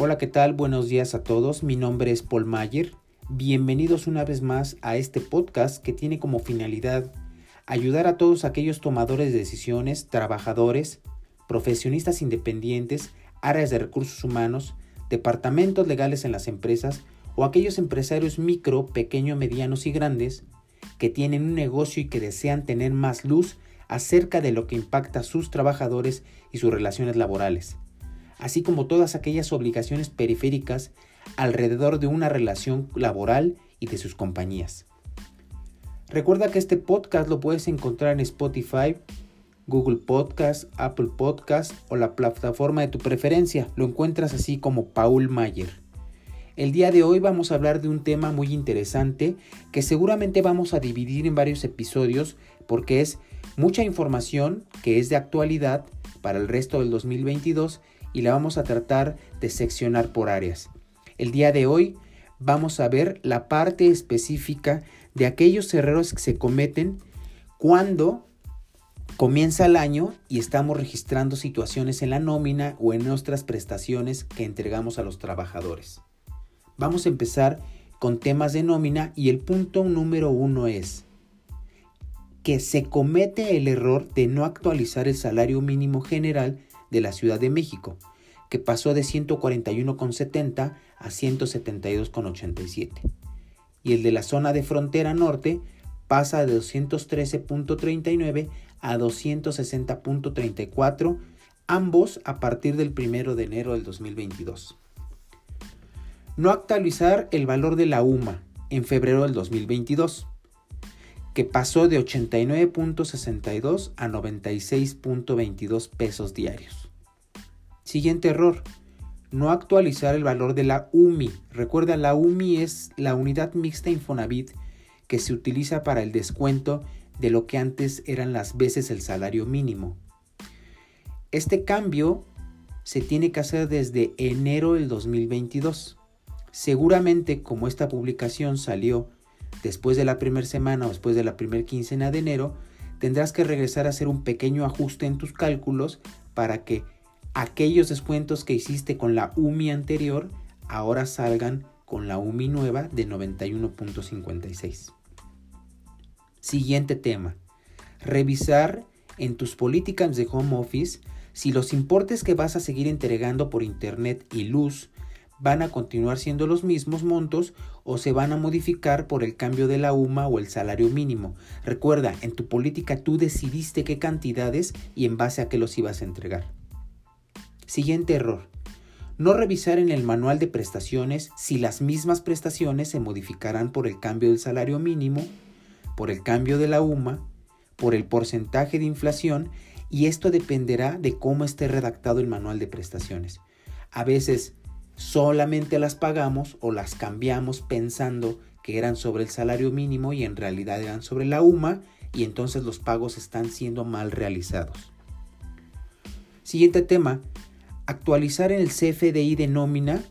Hola, ¿qué tal? Buenos días a todos. Mi nombre es Paul Mayer. Bienvenidos una vez más a este podcast que tiene como finalidad ayudar a todos aquellos tomadores de decisiones, trabajadores, profesionistas independientes, áreas de recursos humanos, departamentos legales en las empresas o aquellos empresarios micro, pequeño, medianos y grandes que tienen un negocio y que desean tener más luz acerca de lo que impacta a sus trabajadores y sus relaciones laborales así como todas aquellas obligaciones periféricas alrededor de una relación laboral y de sus compañías. Recuerda que este podcast lo puedes encontrar en Spotify, Google Podcast, Apple Podcast o la plataforma de tu preferencia. Lo encuentras así como Paul Mayer. El día de hoy vamos a hablar de un tema muy interesante que seguramente vamos a dividir en varios episodios porque es mucha información que es de actualidad para el resto del 2022 y la vamos a tratar de seccionar por áreas. El día de hoy vamos a ver la parte específica de aquellos errores que se cometen cuando comienza el año y estamos registrando situaciones en la nómina o en nuestras prestaciones que entregamos a los trabajadores. Vamos a empezar con temas de nómina y el punto número uno es que se comete el error de no actualizar el salario mínimo general de la Ciudad de México, que pasó de 141,70 a 172,87. Y el de la zona de frontera norte pasa de 213.39 a 260.34, ambos a partir del 1 de enero del 2022. No actualizar el valor de la UMA en febrero del 2022 que pasó de 89.62 a 96.22 pesos diarios. Siguiente error, no actualizar el valor de la UMI. Recuerda, la UMI es la unidad mixta Infonavit que se utiliza para el descuento de lo que antes eran las veces el salario mínimo. Este cambio se tiene que hacer desde enero del 2022. Seguramente como esta publicación salió después de la primera semana o después de la primera quincena de enero, tendrás que regresar a hacer un pequeño ajuste en tus cálculos para que aquellos descuentos que hiciste con la UMI anterior ahora salgan con la UMI nueva de 91.56. Siguiente tema. Revisar en tus políticas de home office si los importes que vas a seguir entregando por internet y luz van a continuar siendo los mismos montos o se van a modificar por el cambio de la UMA o el salario mínimo. Recuerda, en tu política tú decidiste qué cantidades y en base a qué los ibas a entregar. Siguiente error. No revisar en el manual de prestaciones si las mismas prestaciones se modificarán por el cambio del salario mínimo, por el cambio de la UMA, por el porcentaje de inflación y esto dependerá de cómo esté redactado el manual de prestaciones. A veces solamente las pagamos o las cambiamos pensando que eran sobre el salario mínimo y en realidad eran sobre la UMA y entonces los pagos están siendo mal realizados. Siguiente tema, actualizar en el CFDI de nómina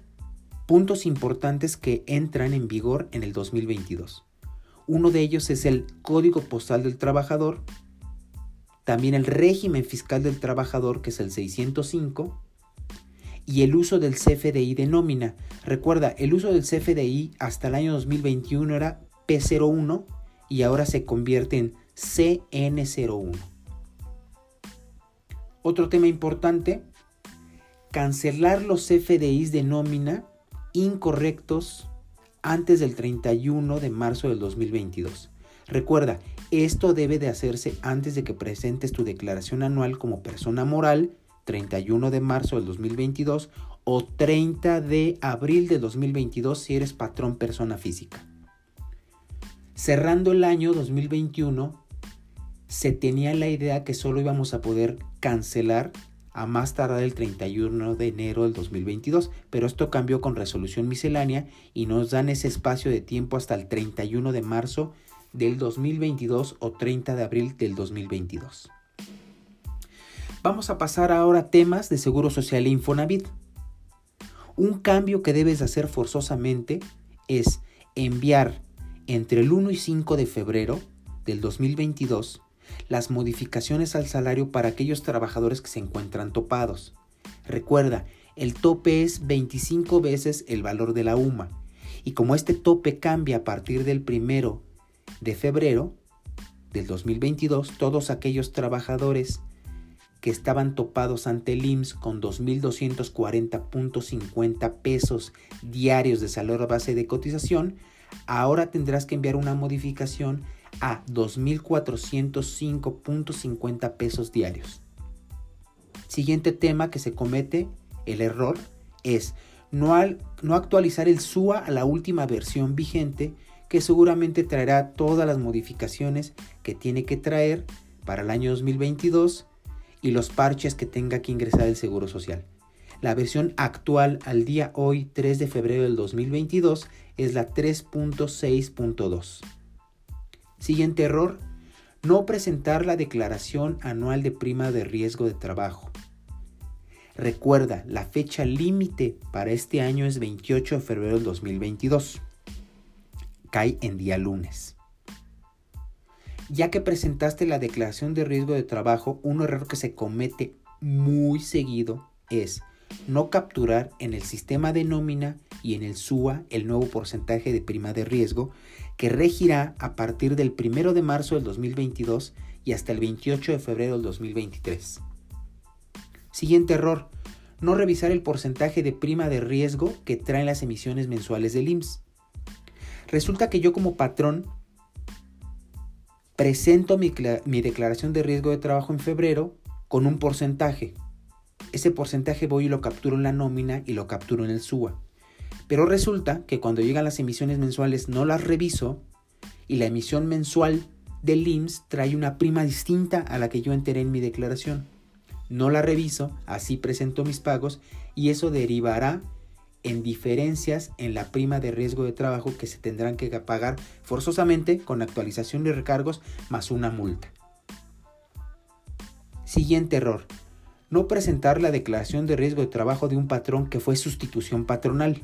puntos importantes que entran en vigor en el 2022. Uno de ellos es el Código Postal del Trabajador, también el régimen fiscal del trabajador, que es el 605, y el uso del CFDI de nómina. Recuerda, el uso del CFDI hasta el año 2021 era P01 y ahora se convierte en CN01. Otro tema importante, cancelar los CFDIs de nómina incorrectos antes del 31 de marzo del 2022. Recuerda, esto debe de hacerse antes de que presentes tu declaración anual como persona moral 31 de marzo del 2022 o 30 de abril de 2022 si eres patrón persona física. Cerrando el año 2021, se tenía la idea que solo íbamos a poder cancelar a más tardar el 31 de enero del 2022, pero esto cambió con resolución miscelánea y nos dan ese espacio de tiempo hasta el 31 de marzo del 2022 o 30 de abril del 2022. Vamos a pasar ahora a temas de Seguro Social e Infonavit. Un cambio que debes hacer forzosamente es enviar entre el 1 y 5 de febrero del 2022 las modificaciones al salario para aquellos trabajadores que se encuentran topados. Recuerda, el tope es 25 veces el valor de la UMA. Y como este tope cambia a partir del primero de febrero del 2022, todos aquellos trabajadores que estaban topados ante el IMSS con 2.240.50 pesos diarios de salario base de cotización, ahora tendrás que enviar una modificación a 2.405.50 pesos diarios. Siguiente tema que se comete, el error, es no, no actualizar el SUA a la última versión vigente que seguramente traerá todas las modificaciones que tiene que traer para el año 2022 y los parches que tenga que ingresar el Seguro Social. La versión actual al día hoy 3 de febrero del 2022 es la 3.6.2. Siguiente error, no presentar la declaración anual de prima de riesgo de trabajo. Recuerda, la fecha límite para este año es 28 de febrero del 2022. Cae en día lunes. Ya que presentaste la declaración de riesgo de trabajo, un error que se comete muy seguido es no capturar en el sistema de nómina y en el SUA el nuevo porcentaje de prima de riesgo que regirá a partir del 1 de marzo del 2022 y hasta el 28 de febrero del 2023. Siguiente error, no revisar el porcentaje de prima de riesgo que traen las emisiones mensuales del IMSS. Resulta que yo como patrón presento mi, declaración de riesgo de trabajo en febrero con un porcentaje ese porcentaje voy y lo capturo en la nómina y lo capturo en el SUA. Pero resulta que cuando llegan las emisiones mensuales no las reviso y la emisión mensual del IMSS trae una prima distinta a la que yo enteré en mi declaración. No la reviso, así presento mis pagos y eso derivará en diferencias en la prima de riesgo de trabajo que se tendrán que pagar forzosamente con actualización de recargos más una multa. Siguiente error no presentar la declaración de riesgo de trabajo de un patrón que fue sustitución patronal.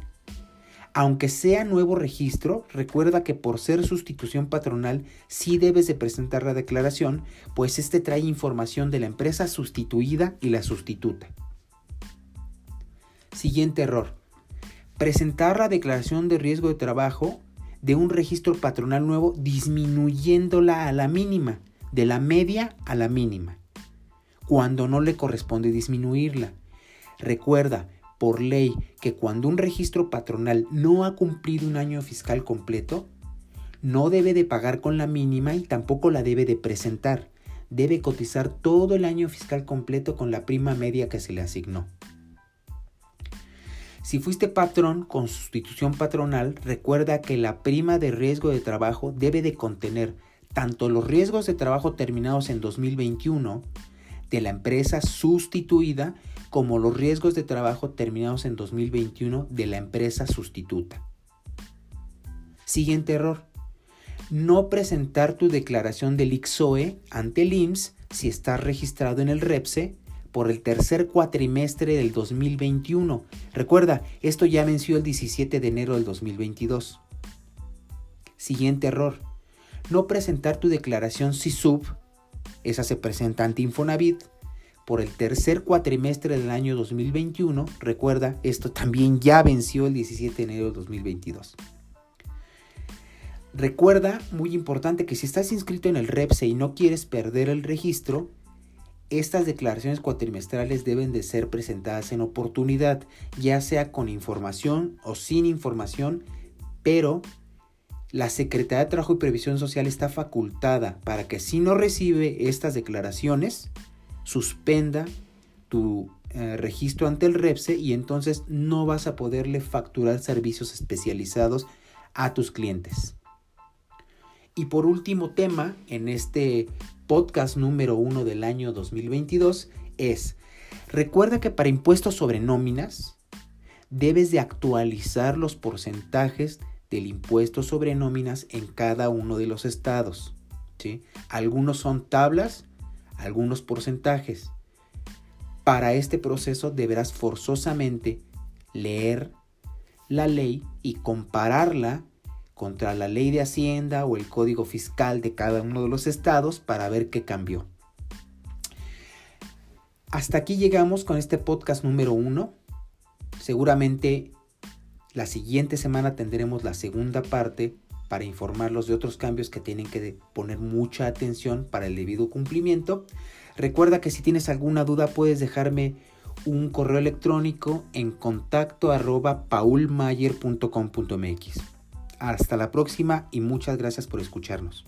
Aunque sea nuevo registro, recuerda que por ser sustitución patronal sí debes de presentar la declaración, pues este trae información de la empresa sustituida y la sustituta. Siguiente error. Presentar la declaración de riesgo de trabajo de un registro patronal nuevo disminuyéndola a la mínima, de la media a la mínima cuando no le corresponde disminuirla. Recuerda, por ley, que cuando un registro patronal no ha cumplido un año fiscal completo, no debe de pagar con la mínima y tampoco la debe de presentar. Debe cotizar todo el año fiscal completo con la prima media que se le asignó. Si fuiste patrón con sustitución patronal, recuerda que la prima de riesgo de trabajo debe de contener tanto los riesgos de trabajo terminados en 2021 de la empresa sustituida como los riesgos de trabajo terminados en 2021 de la empresa sustituta. Siguiente error. No presentar tu declaración del IXOE ante el IMSS si estás registrado en el REPSE por el tercer cuatrimestre del 2021. Recuerda, esto ya venció el 17 de enero del 2022. Siguiente error. No presentar tu declaración SISUB esa se presenta ante Infonavit por el tercer cuatrimestre del año 2021. Recuerda, esto también ya venció el 17 de enero de 2022. Recuerda, muy importante, que si estás inscrito en el REPSE y no quieres perder el registro, estas declaraciones cuatrimestrales deben de ser presentadas en oportunidad, ya sea con información o sin información, pero la Secretaría de Trabajo y Previsión Social está facultada para que si no recibe estas declaraciones, suspenda tu eh, registro ante el REPSE y entonces no vas a poderle facturar servicios especializados a tus clientes. Y por último tema en este podcast número uno del año 2022 es, recuerda que para impuestos sobre nóminas debes de actualizar los porcentajes del impuesto sobre nóminas en cada uno de los estados. ¿sí? Algunos son tablas, algunos porcentajes. Para este proceso deberás forzosamente leer la ley y compararla contra la ley de Hacienda o el código fiscal de cada uno de los estados para ver qué cambió. Hasta aquí llegamos con este podcast número uno. Seguramente la siguiente semana tendremos la segunda parte para informarlos de otros cambios que tienen que poner mucha atención para el debido cumplimiento. Recuerda que si tienes alguna duda puedes dejarme un correo electrónico en contacto paulmayer.com.mx. Hasta la próxima y muchas gracias por escucharnos.